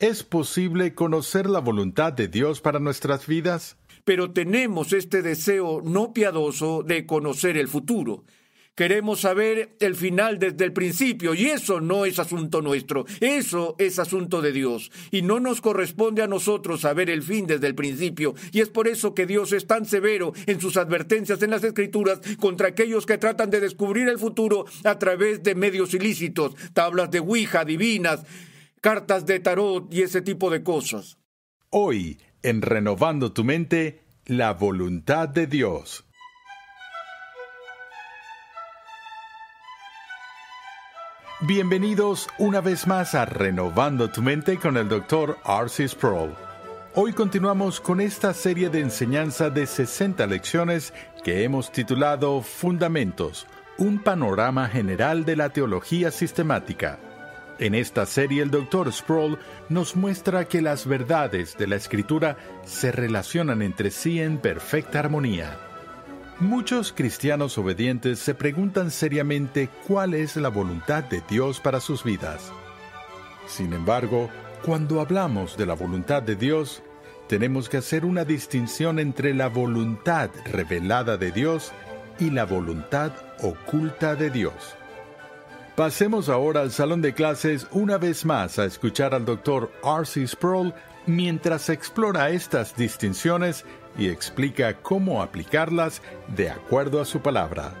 ¿Es posible conocer la voluntad de Dios para nuestras vidas? Pero tenemos este deseo no piadoso de conocer el futuro. Queremos saber el final desde el principio y eso no es asunto nuestro, eso es asunto de Dios y no nos corresponde a nosotros saber el fin desde el principio y es por eso que Dios es tan severo en sus advertencias en las escrituras contra aquellos que tratan de descubrir el futuro a través de medios ilícitos, tablas de Ouija divinas, cartas de tarot y ese tipo de cosas. Hoy, en Renovando tu mente, la voluntad de Dios. Bienvenidos una vez más a Renovando tu mente con el Dr. R.C. Sproul. Hoy continuamos con esta serie de enseñanza de 60 lecciones que hemos titulado Fundamentos, un panorama general de la teología sistemática. En esta serie el Dr. Sproul nos muestra que las verdades de la escritura se relacionan entre sí en perfecta armonía. Muchos cristianos obedientes se preguntan seriamente cuál es la voluntad de Dios para sus vidas. Sin embargo, cuando hablamos de la voluntad de Dios, tenemos que hacer una distinción entre la voluntad revelada de Dios y la voluntad oculta de Dios. Pasemos ahora al salón de clases una vez más a escuchar al Dr. R.C. Sproul mientras explora estas distinciones y explica cómo aplicarlas de acuerdo a su palabra.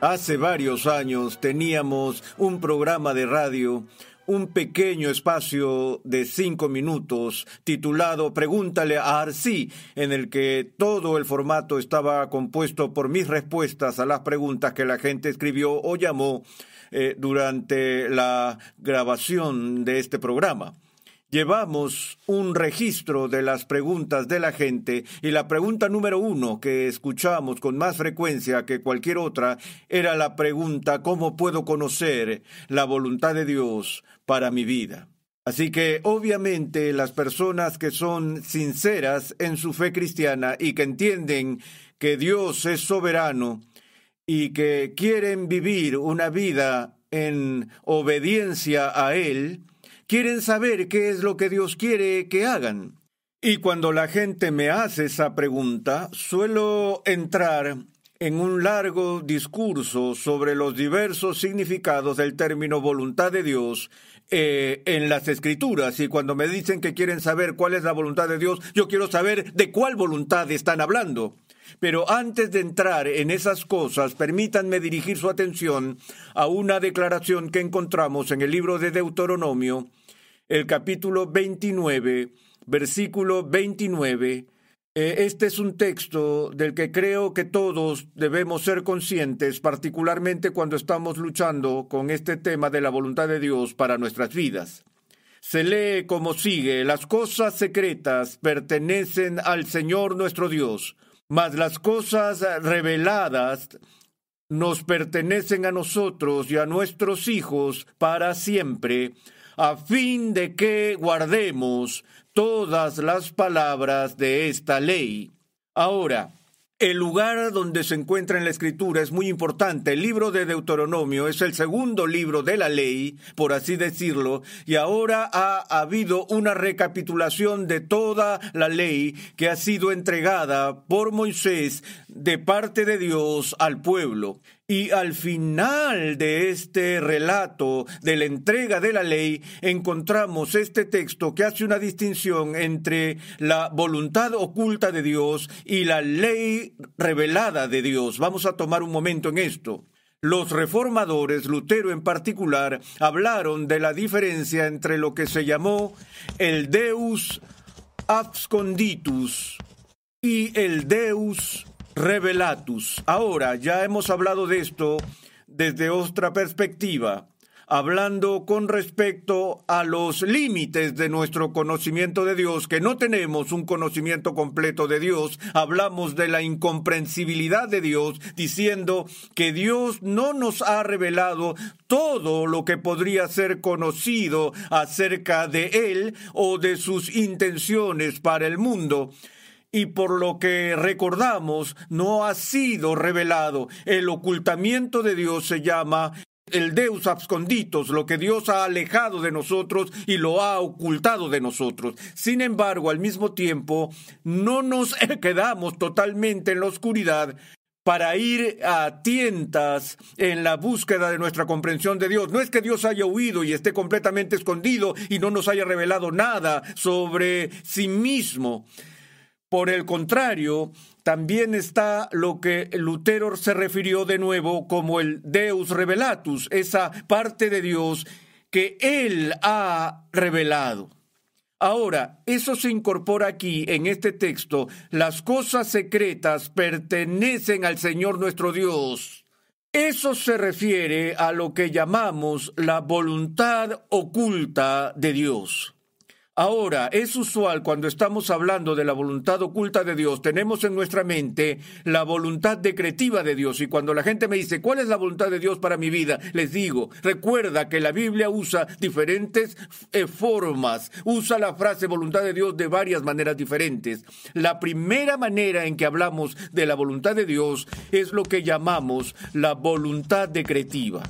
Hace varios años teníamos un programa de radio, un pequeño espacio de cinco minutos titulado Pregúntale a Arcí, en el que todo el formato estaba compuesto por mis respuestas a las preguntas que la gente escribió o llamó eh, durante la grabación de este programa. Llevamos un registro de las preguntas de la gente y la pregunta número uno que escuchamos con más frecuencia que cualquier otra era la pregunta ¿cómo puedo conocer la voluntad de Dios para mi vida? Así que obviamente las personas que son sinceras en su fe cristiana y que entienden que Dios es soberano y que quieren vivir una vida en obediencia a Él, quieren saber qué es lo que Dios quiere que hagan. Y cuando la gente me hace esa pregunta, suelo entrar en un largo discurso sobre los diversos significados del término voluntad de Dios eh, en las escrituras. Y cuando me dicen que quieren saber cuál es la voluntad de Dios, yo quiero saber de cuál voluntad están hablando. Pero antes de entrar en esas cosas, permítanme dirigir su atención a una declaración que encontramos en el libro de Deuteronomio, el capítulo 29, versículo 29. Eh, este es un texto del que creo que todos debemos ser conscientes, particularmente cuando estamos luchando con este tema de la voluntad de Dios para nuestras vidas. Se lee como sigue, las cosas secretas pertenecen al Señor nuestro Dios, mas las cosas reveladas nos pertenecen a nosotros y a nuestros hijos para siempre, a fin de que guardemos todas las palabras de esta ley. Ahora, el lugar donde se encuentra en la escritura es muy importante. El libro de Deuteronomio es el segundo libro de la ley, por así decirlo, y ahora ha habido una recapitulación de toda la ley que ha sido entregada por Moisés de parte de Dios al pueblo. Y al final de este relato de la entrega de la ley, encontramos este texto que hace una distinción entre la voluntad oculta de Dios y la ley revelada de Dios. Vamos a tomar un momento en esto. Los reformadores, Lutero en particular, hablaron de la diferencia entre lo que se llamó el Deus absconditus y el Deus revelatus. Ahora, ya hemos hablado de esto desde otra perspectiva, hablando con respecto a los límites de nuestro conocimiento de Dios, que no tenemos un conocimiento completo de Dios, hablamos de la incomprensibilidad de Dios, diciendo que Dios no nos ha revelado todo lo que podría ser conocido acerca de Él o de sus intenciones para el mundo y por lo que recordamos no ha sido revelado. El ocultamiento de Dios se llama el Deus absconditos, lo que Dios ha alejado de nosotros y lo ha ocultado de nosotros. Sin embargo, al mismo tiempo, no nos quedamos totalmente en la oscuridad para ir a tientas en la búsqueda de nuestra comprensión de Dios. No es que Dios haya huido y esté completamente escondido y no nos haya revelado nada sobre sí mismo. Por el contrario, también está lo que Lutero se refirió de nuevo como el Deus revelatus, esa parte de Dios que Él ha revelado. Ahora, eso se incorpora aquí en este texto. Las cosas secretas pertenecen al Señor nuestro Dios. Eso se refiere a lo que llamamos la voluntad oculta de Dios. Ahora, es usual cuando estamos hablando de la voluntad oculta de Dios, tenemos en nuestra mente la voluntad decretiva de Dios. Y cuando la gente me dice, ¿cuál es la voluntad de Dios para mi vida? Les digo, recuerda que la Biblia usa diferentes eh, formas, usa la frase voluntad de Dios de varias maneras diferentes. La primera manera en que hablamos de la voluntad de Dios es lo que llamamos la voluntad decretiva.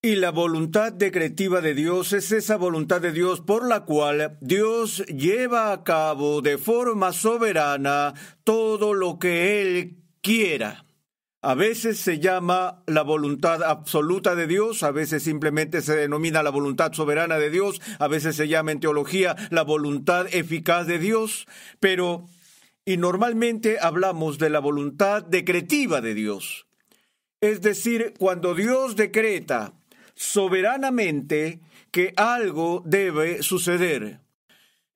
Y la voluntad decretiva de Dios es esa voluntad de Dios por la cual Dios lleva a cabo de forma soberana todo lo que Él quiera. A veces se llama la voluntad absoluta de Dios, a veces simplemente se denomina la voluntad soberana de Dios, a veces se llama en teología la voluntad eficaz de Dios, pero y normalmente hablamos de la voluntad decretiva de Dios. Es decir, cuando Dios decreta soberanamente que algo debe suceder.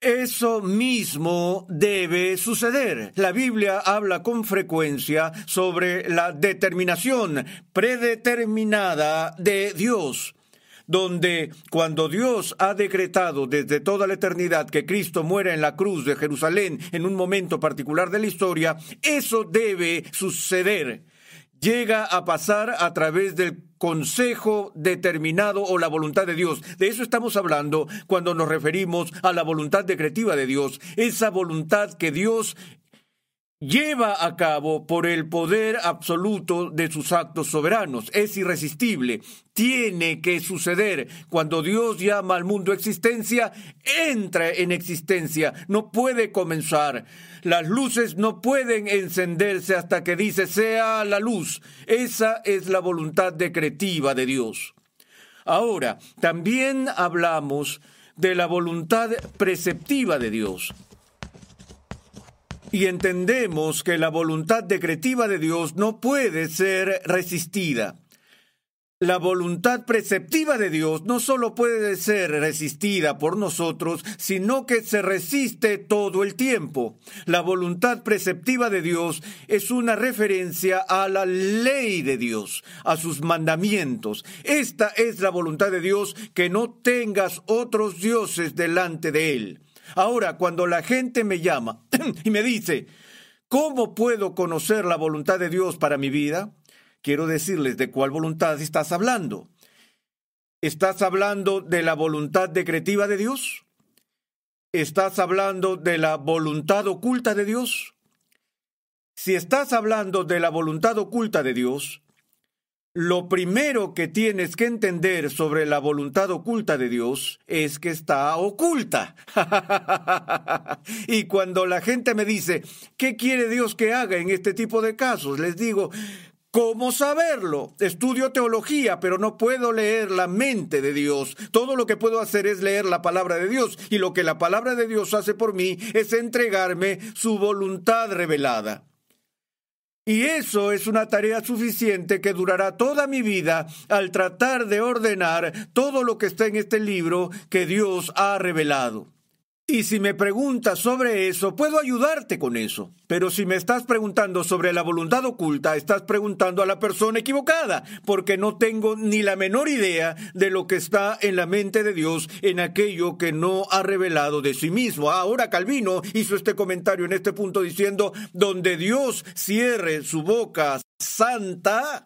Eso mismo debe suceder. La Biblia habla con frecuencia sobre la determinación predeterminada de Dios donde cuando Dios ha decretado desde toda la eternidad que Cristo muera en la cruz de Jerusalén en un momento particular de la historia, eso debe suceder llega a pasar a través del consejo determinado o la voluntad de Dios. De eso estamos hablando cuando nos referimos a la voluntad decretiva de Dios, esa voluntad que Dios lleva a cabo por el poder absoluto de sus actos soberanos. Es irresistible. Tiene que suceder. Cuando Dios llama al mundo existencia, entra en existencia. No puede comenzar. Las luces no pueden encenderse hasta que dice sea la luz. Esa es la voluntad decretiva de Dios. Ahora, también hablamos de la voluntad preceptiva de Dios y entendemos que la voluntad decretiva de Dios no puede ser resistida. La voluntad preceptiva de Dios no solo puede ser resistida por nosotros, sino que se resiste todo el tiempo. La voluntad preceptiva de Dios es una referencia a la ley de Dios, a sus mandamientos. Esta es la voluntad de Dios, que no tengas otros dioses delante de él. Ahora, cuando la gente me llama y me dice, ¿cómo puedo conocer la voluntad de Dios para mi vida? Quiero decirles de cuál voluntad estás hablando. ¿Estás hablando de la voluntad decretiva de Dios? ¿Estás hablando de la voluntad oculta de Dios? Si estás hablando de la voluntad oculta de Dios, lo primero que tienes que entender sobre la voluntad oculta de Dios es que está oculta. y cuando la gente me dice, ¿qué quiere Dios que haga en este tipo de casos? Les digo, ¿Cómo saberlo? Estudio teología, pero no puedo leer la mente de Dios. Todo lo que puedo hacer es leer la palabra de Dios, y lo que la palabra de Dios hace por mí es entregarme su voluntad revelada. Y eso es una tarea suficiente que durará toda mi vida al tratar de ordenar todo lo que está en este libro que Dios ha revelado. Y si me preguntas sobre eso, puedo ayudarte con eso. Pero si me estás preguntando sobre la voluntad oculta, estás preguntando a la persona equivocada, porque no tengo ni la menor idea de lo que está en la mente de Dios en aquello que no ha revelado de sí mismo. Ahora Calvino hizo este comentario en este punto diciendo, donde Dios cierre su boca santa,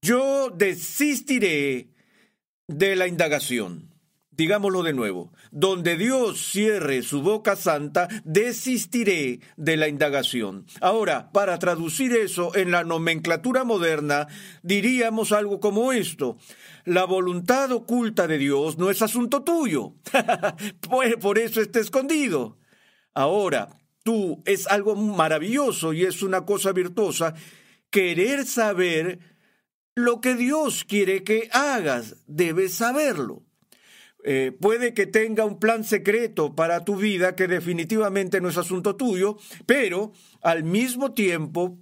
yo desistiré de la indagación. Digámoslo de nuevo, donde Dios cierre su boca santa, desistiré de la indagación. Ahora, para traducir eso en la nomenclatura moderna, diríamos algo como esto. La voluntad oculta de Dios no es asunto tuyo. pues por eso está escondido. Ahora, tú es algo maravilloso y es una cosa virtuosa querer saber lo que Dios quiere que hagas. Debes saberlo. Eh, puede que tenga un plan secreto para tu vida que definitivamente no es asunto tuyo, pero al mismo tiempo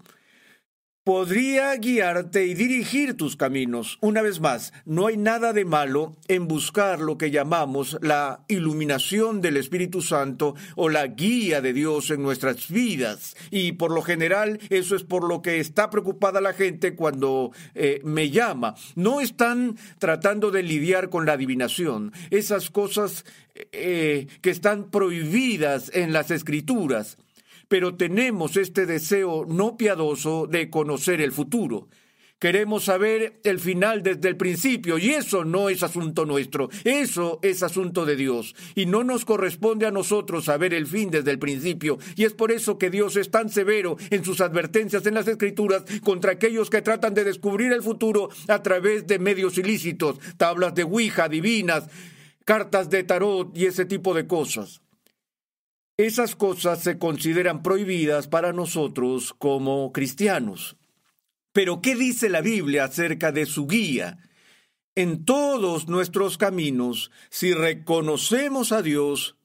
podría guiarte y dirigir tus caminos. Una vez más, no hay nada de malo en buscar lo que llamamos la iluminación del Espíritu Santo o la guía de Dios en nuestras vidas. Y por lo general, eso es por lo que está preocupada la gente cuando eh, me llama. No están tratando de lidiar con la adivinación. Esas cosas eh, que están prohibidas en las escrituras pero tenemos este deseo no piadoso de conocer el futuro. Queremos saber el final desde el principio y eso no es asunto nuestro, eso es asunto de Dios y no nos corresponde a nosotros saber el fin desde el principio y es por eso que Dios es tan severo en sus advertencias en las escrituras contra aquellos que tratan de descubrir el futuro a través de medios ilícitos, tablas de Ouija divinas, cartas de tarot y ese tipo de cosas. Esas cosas se consideran prohibidas para nosotros como cristianos. Pero ¿qué dice la Biblia acerca de su guía? En todos nuestros caminos, si reconocemos a Dios,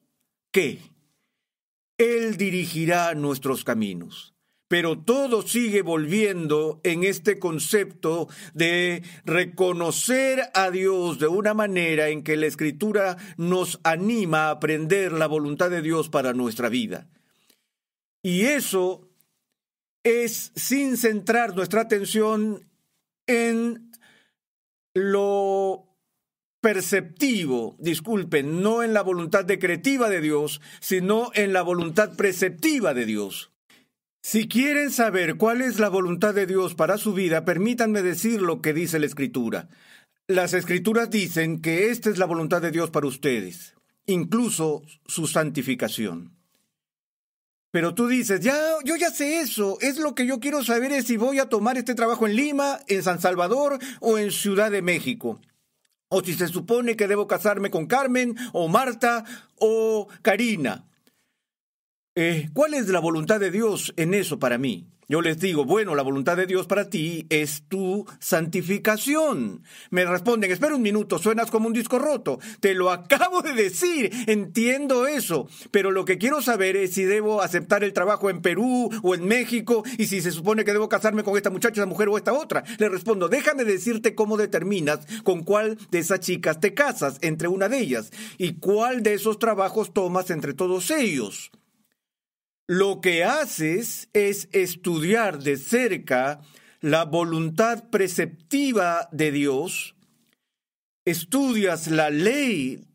¿qué? Él dirigirá nuestros caminos pero todo sigue volviendo en este concepto de reconocer a Dios de una manera en que la escritura nos anima a aprender la voluntad de Dios para nuestra vida. Y eso es sin centrar nuestra atención en lo perceptivo, disculpen, no en la voluntad decretiva de Dios, sino en la voluntad preceptiva de Dios. Si quieren saber cuál es la voluntad de Dios para su vida, permítanme decir lo que dice la Escritura. Las Escrituras dicen que esta es la voluntad de Dios para ustedes, incluso su santificación. Pero tú dices, ya, yo ya sé eso, es lo que yo quiero saber es si voy a tomar este trabajo en Lima, en San Salvador o en Ciudad de México. O si se supone que debo casarme con Carmen o Marta o Karina. Eh, ¿Cuál es la voluntad de Dios en eso para mí? Yo les digo, bueno, la voluntad de Dios para ti es tu santificación. Me responden, espera un minuto, suenas como un disco roto. Te lo acabo de decir, entiendo eso. Pero lo que quiero saber es si debo aceptar el trabajo en Perú o en México y si se supone que debo casarme con esta muchacha, esta mujer o esta otra. Le respondo, déjame decirte cómo determinas con cuál de esas chicas te casas entre una de ellas y cuál de esos trabajos tomas entre todos ellos. Lo que haces es estudiar de cerca la voluntad preceptiva de Dios, estudias la ley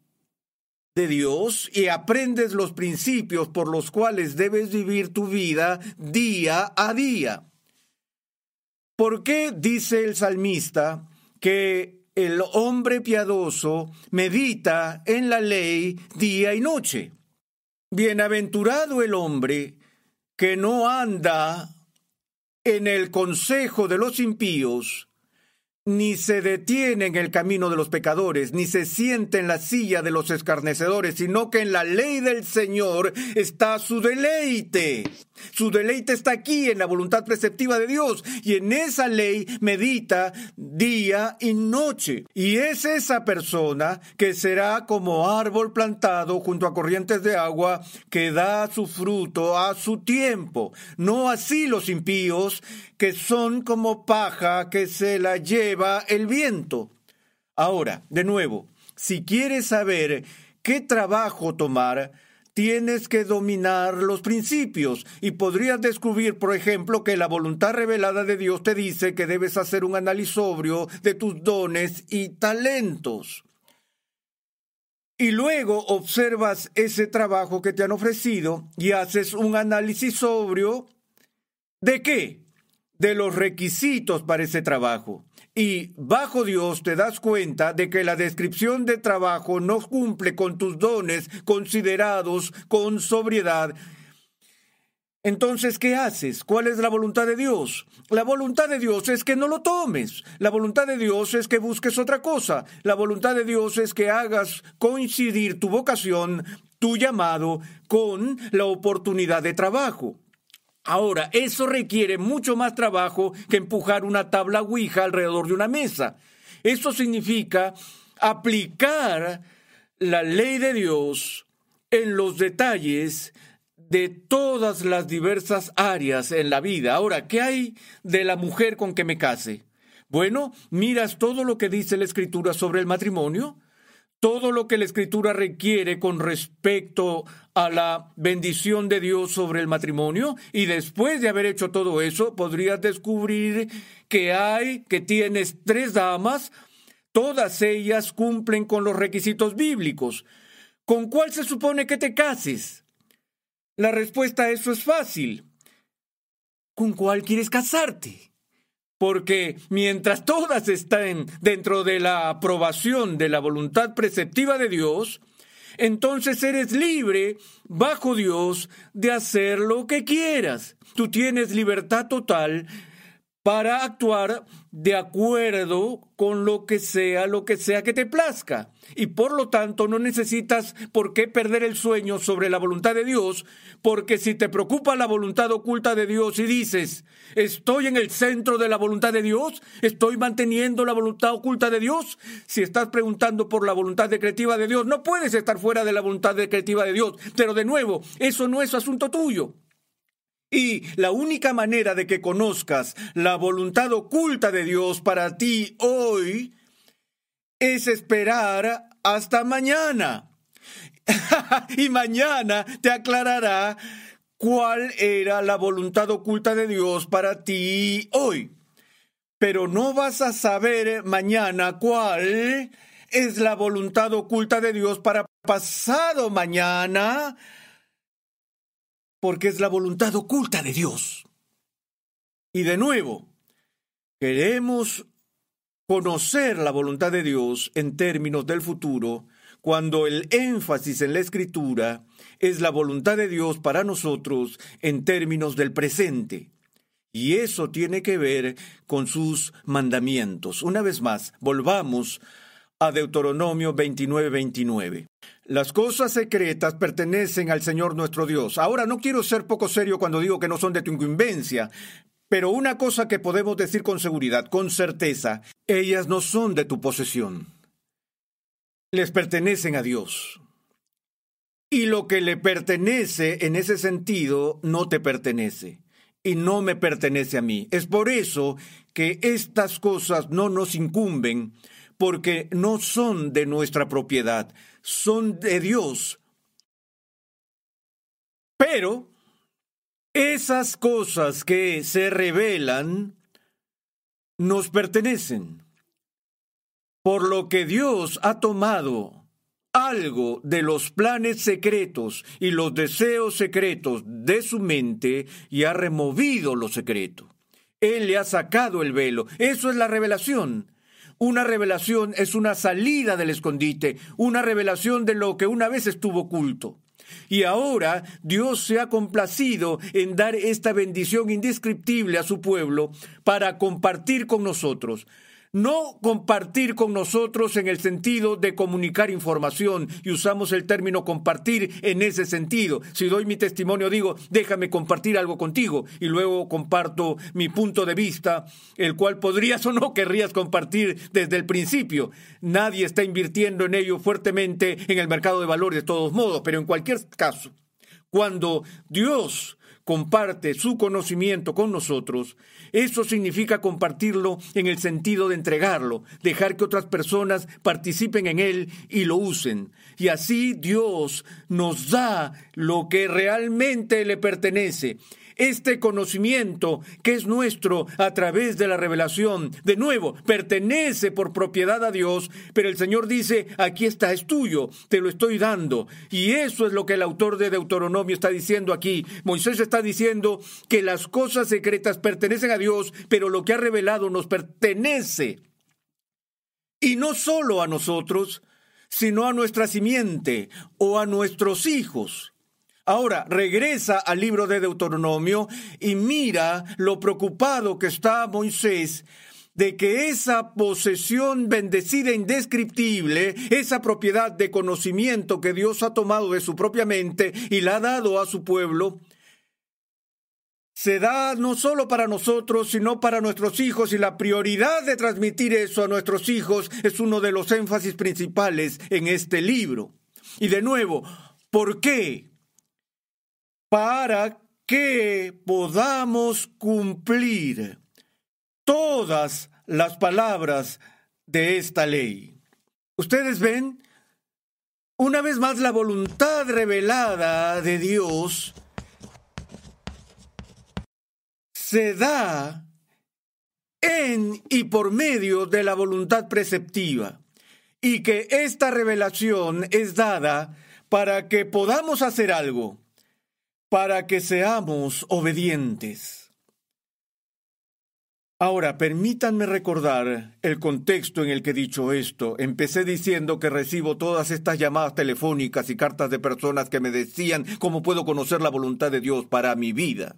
de Dios y aprendes los principios por los cuales debes vivir tu vida día a día. ¿Por qué dice el salmista que el hombre piadoso medita en la ley día y noche? Bienaventurado el hombre que no anda en el consejo de los impíos, ni se detiene en el camino de los pecadores, ni se siente en la silla de los escarnecedores, sino que en la ley del Señor está su deleite. Su deleite está aquí en la voluntad preceptiva de Dios y en esa ley medita día y noche. Y es esa persona que será como árbol plantado junto a corrientes de agua que da su fruto a su tiempo. No así los impíos que son como paja que se la lleva el viento. Ahora, de nuevo, si quieres saber qué trabajo tomar, tienes que dominar los principios y podrías descubrir, por ejemplo, que la voluntad revelada de Dios te dice que debes hacer un análisis sobrio de tus dones y talentos. Y luego observas ese trabajo que te han ofrecido y haces un análisis sobrio de qué? De los requisitos para ese trabajo. Y bajo Dios te das cuenta de que la descripción de trabajo no cumple con tus dones considerados con sobriedad. Entonces, ¿qué haces? ¿Cuál es la voluntad de Dios? La voluntad de Dios es que no lo tomes. La voluntad de Dios es que busques otra cosa. La voluntad de Dios es que hagas coincidir tu vocación, tu llamado, con la oportunidad de trabajo. Ahora, eso requiere mucho más trabajo que empujar una tabla Ouija alrededor de una mesa. Eso significa aplicar la ley de Dios en los detalles de todas las diversas áreas en la vida. Ahora, ¿qué hay de la mujer con que me case? Bueno, miras todo lo que dice la escritura sobre el matrimonio, todo lo que la escritura requiere con respecto a la bendición de Dios sobre el matrimonio y después de haber hecho todo eso podrías descubrir que hay, que tienes tres damas, todas ellas cumplen con los requisitos bíblicos. ¿Con cuál se supone que te cases? La respuesta a eso es fácil. ¿Con cuál quieres casarte? Porque mientras todas estén dentro de la aprobación de la voluntad preceptiva de Dios, entonces eres libre bajo Dios de hacer lo que quieras. Tú tienes libertad total para actuar de acuerdo con lo que sea, lo que sea que te plazca. Y por lo tanto no necesitas por qué perder el sueño sobre la voluntad de Dios, porque si te preocupa la voluntad oculta de Dios y dices, estoy en el centro de la voluntad de Dios, estoy manteniendo la voluntad oculta de Dios, si estás preguntando por la voluntad decretiva de Dios, no puedes estar fuera de la voluntad decretiva de Dios. Pero de nuevo, eso no es asunto tuyo. Y la única manera de que conozcas la voluntad oculta de Dios para ti hoy es esperar hasta mañana. y mañana te aclarará cuál era la voluntad oculta de Dios para ti hoy. Pero no vas a saber mañana cuál es la voluntad oculta de Dios para pasado mañana porque es la voluntad oculta de Dios. Y de nuevo, queremos conocer la voluntad de Dios en términos del futuro cuando el énfasis en la escritura es la voluntad de Dios para nosotros en términos del presente. Y eso tiene que ver con sus mandamientos. Una vez más, volvamos a Deuteronomio 29, 29. Las cosas secretas pertenecen al Señor nuestro Dios. Ahora no quiero ser poco serio cuando digo que no son de tu incumbencia, pero una cosa que podemos decir con seguridad, con certeza, ellas no son de tu posesión. Les pertenecen a Dios. Y lo que le pertenece en ese sentido no te pertenece y no me pertenece a mí. Es por eso que estas cosas no nos incumben, porque no son de nuestra propiedad, son de Dios. Pero esas cosas que se revelan nos pertenecen, por lo que Dios ha tomado algo de los planes secretos y los deseos secretos de su mente y ha removido lo secreto. Él le ha sacado el velo. Eso es la revelación. Una revelación es una salida del escondite, una revelación de lo que una vez estuvo oculto. Y ahora Dios se ha complacido en dar esta bendición indescriptible a su pueblo para compartir con nosotros. No compartir con nosotros en el sentido de comunicar información y usamos el término compartir en ese sentido. Si doy mi testimonio digo, déjame compartir algo contigo y luego comparto mi punto de vista, el cual podrías o no querrías compartir desde el principio. Nadie está invirtiendo en ello fuertemente en el mercado de valores de todos modos, pero en cualquier caso, cuando Dios comparte su conocimiento con nosotros, eso significa compartirlo en el sentido de entregarlo, dejar que otras personas participen en él y lo usen. Y así Dios nos da lo que realmente le pertenece este conocimiento que es nuestro a través de la revelación. De nuevo, pertenece por propiedad a Dios, pero el Señor dice, aquí está, es tuyo, te lo estoy dando. Y eso es lo que el autor de Deuteronomio está diciendo aquí. Moisés está diciendo que las cosas secretas pertenecen a Dios, pero lo que ha revelado nos pertenece. Y no solo a nosotros, sino a nuestra simiente o a nuestros hijos. Ahora, regresa al libro de Deuteronomio y mira lo preocupado que está Moisés de que esa posesión bendecida indescriptible, esa propiedad de conocimiento que Dios ha tomado de su propia mente y la ha dado a su pueblo, se da no solo para nosotros, sino para nuestros hijos, y la prioridad de transmitir eso a nuestros hijos es uno de los énfasis principales en este libro. Y de nuevo, ¿por qué? Para que podamos cumplir todas las palabras de esta ley. Ustedes ven, una vez más, la voluntad revelada de Dios se da en y por medio de la voluntad preceptiva, y que esta revelación es dada para que podamos hacer algo para que seamos obedientes. Ahora, permítanme recordar el contexto en el que he dicho esto. Empecé diciendo que recibo todas estas llamadas telefónicas y cartas de personas que me decían cómo puedo conocer la voluntad de Dios para mi vida.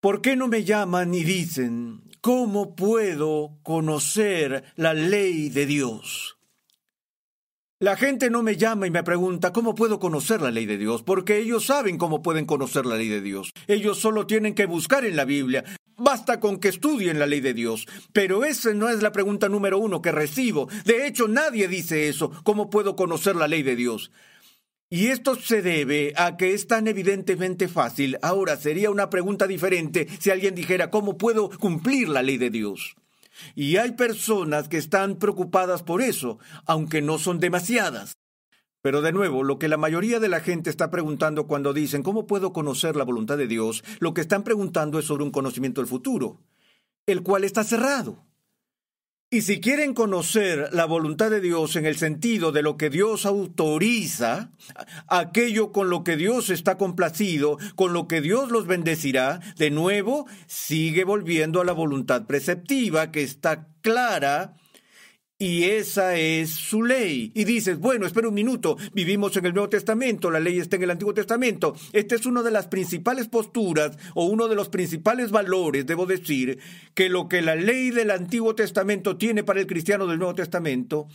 ¿Por qué no me llaman y dicen cómo puedo conocer la ley de Dios? La gente no me llama y me pregunta cómo puedo conocer la ley de Dios, porque ellos saben cómo pueden conocer la ley de Dios. Ellos solo tienen que buscar en la Biblia. Basta con que estudien la ley de Dios. Pero esa no es la pregunta número uno que recibo. De hecho, nadie dice eso. ¿Cómo puedo conocer la ley de Dios? Y esto se debe a que es tan evidentemente fácil. Ahora sería una pregunta diferente si alguien dijera ¿cómo puedo cumplir la ley de Dios? Y hay personas que están preocupadas por eso, aunque no son demasiadas. Pero de nuevo, lo que la mayoría de la gente está preguntando cuando dicen ¿cómo puedo conocer la voluntad de Dios? Lo que están preguntando es sobre un conocimiento del futuro, el cual está cerrado. Y si quieren conocer la voluntad de Dios en el sentido de lo que Dios autoriza, aquello con lo que Dios está complacido, con lo que Dios los bendecirá, de nuevo sigue volviendo a la voluntad preceptiva que está clara y esa es su ley. Y dices, bueno, espera un minuto, vivimos en el Nuevo Testamento, la ley está en el Antiguo Testamento. Esta es una de las principales posturas o uno de los principales valores, debo decir, que lo que la ley del Antiguo Testamento tiene para el cristiano del Nuevo Testamento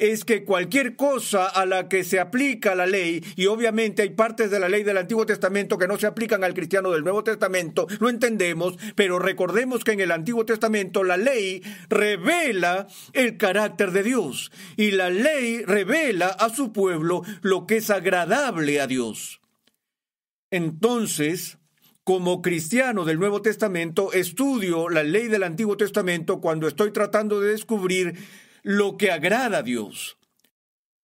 es que cualquier cosa a la que se aplica la ley, y obviamente hay partes de la ley del Antiguo Testamento que no se aplican al cristiano del Nuevo Testamento, lo entendemos, pero recordemos que en el Antiguo Testamento la ley revela el carácter de Dios, y la ley revela a su pueblo lo que es agradable a Dios. Entonces, como cristiano del Nuevo Testamento, estudio la ley del Antiguo Testamento cuando estoy tratando de descubrir lo que agrada a Dios.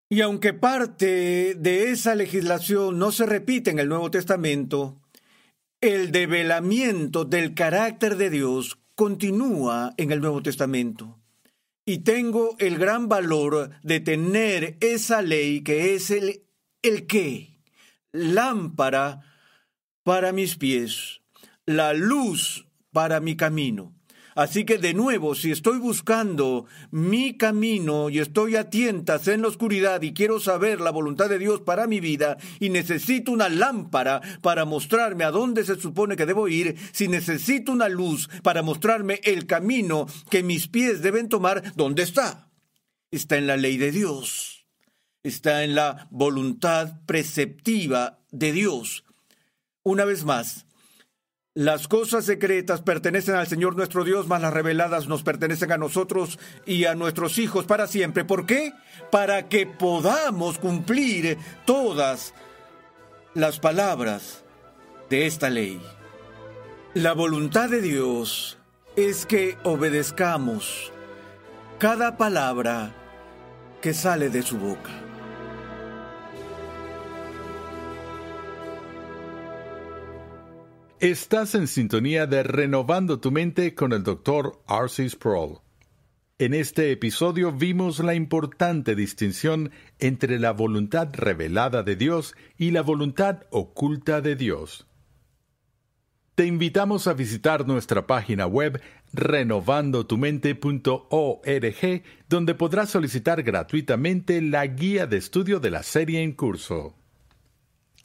Y aunque parte de esa legislación no se repite en el Nuevo Testamento, el develamiento del carácter de Dios continúa en el Nuevo Testamento. Y tengo el gran valor de tener esa ley que es el, el qué, lámpara para mis pies, la luz para mi camino. Así que de nuevo, si estoy buscando mi camino y estoy a tientas en la oscuridad y quiero saber la voluntad de Dios para mi vida y necesito una lámpara para mostrarme a dónde se supone que debo ir, si necesito una luz para mostrarme el camino que mis pies deben tomar, ¿dónde está? Está en la ley de Dios. Está en la voluntad preceptiva de Dios. Una vez más, las cosas secretas pertenecen al Señor nuestro Dios, mas las reveladas nos pertenecen a nosotros y a nuestros hijos para siempre. ¿Por qué? Para que podamos cumplir todas las palabras de esta ley. La voluntad de Dios es que obedezcamos cada palabra que sale de su boca. Estás en sintonía de Renovando tu mente con el Dr. R.C. Sproul. En este episodio vimos la importante distinción entre la voluntad revelada de Dios y la voluntad oculta de Dios. Te invitamos a visitar nuestra página web renovandotumente.org, donde podrás solicitar gratuitamente la guía de estudio de la serie en curso.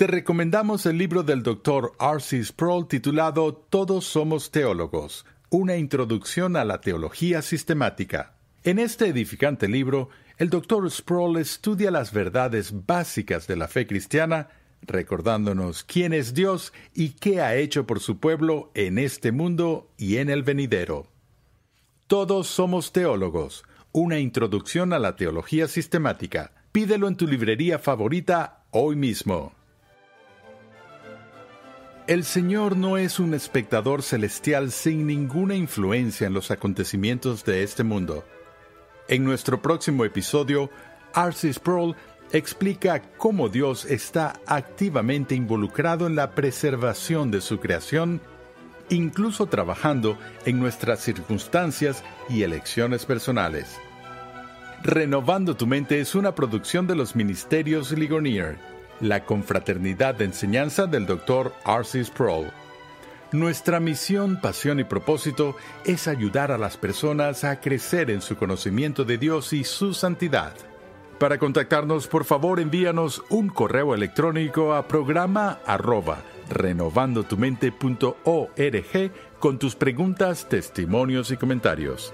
Te recomendamos el libro del Dr. R.C. Sproul titulado Todos somos teólogos, una introducción a la teología sistemática. En este edificante libro, el Dr. Sproul estudia las verdades básicas de la fe cristiana, recordándonos quién es Dios y qué ha hecho por su pueblo en este mundo y en el venidero. Todos somos teólogos, una introducción a la teología sistemática. Pídelo en tu librería favorita hoy mismo. El Señor no es un espectador celestial sin ninguna influencia en los acontecimientos de este mundo. En nuestro próximo episodio, R.C. Sproul explica cómo Dios está activamente involucrado en la preservación de su creación, incluso trabajando en nuestras circunstancias y elecciones personales. Renovando tu mente es una producción de los Ministerios Ligonier la confraternidad de enseñanza del Dr. R.C. Sproul. Nuestra misión, pasión y propósito es ayudar a las personas a crecer en su conocimiento de Dios y su santidad. Para contactarnos, por favor, envíanos un correo electrónico a programa arroba renovandotumente.org con tus preguntas, testimonios y comentarios.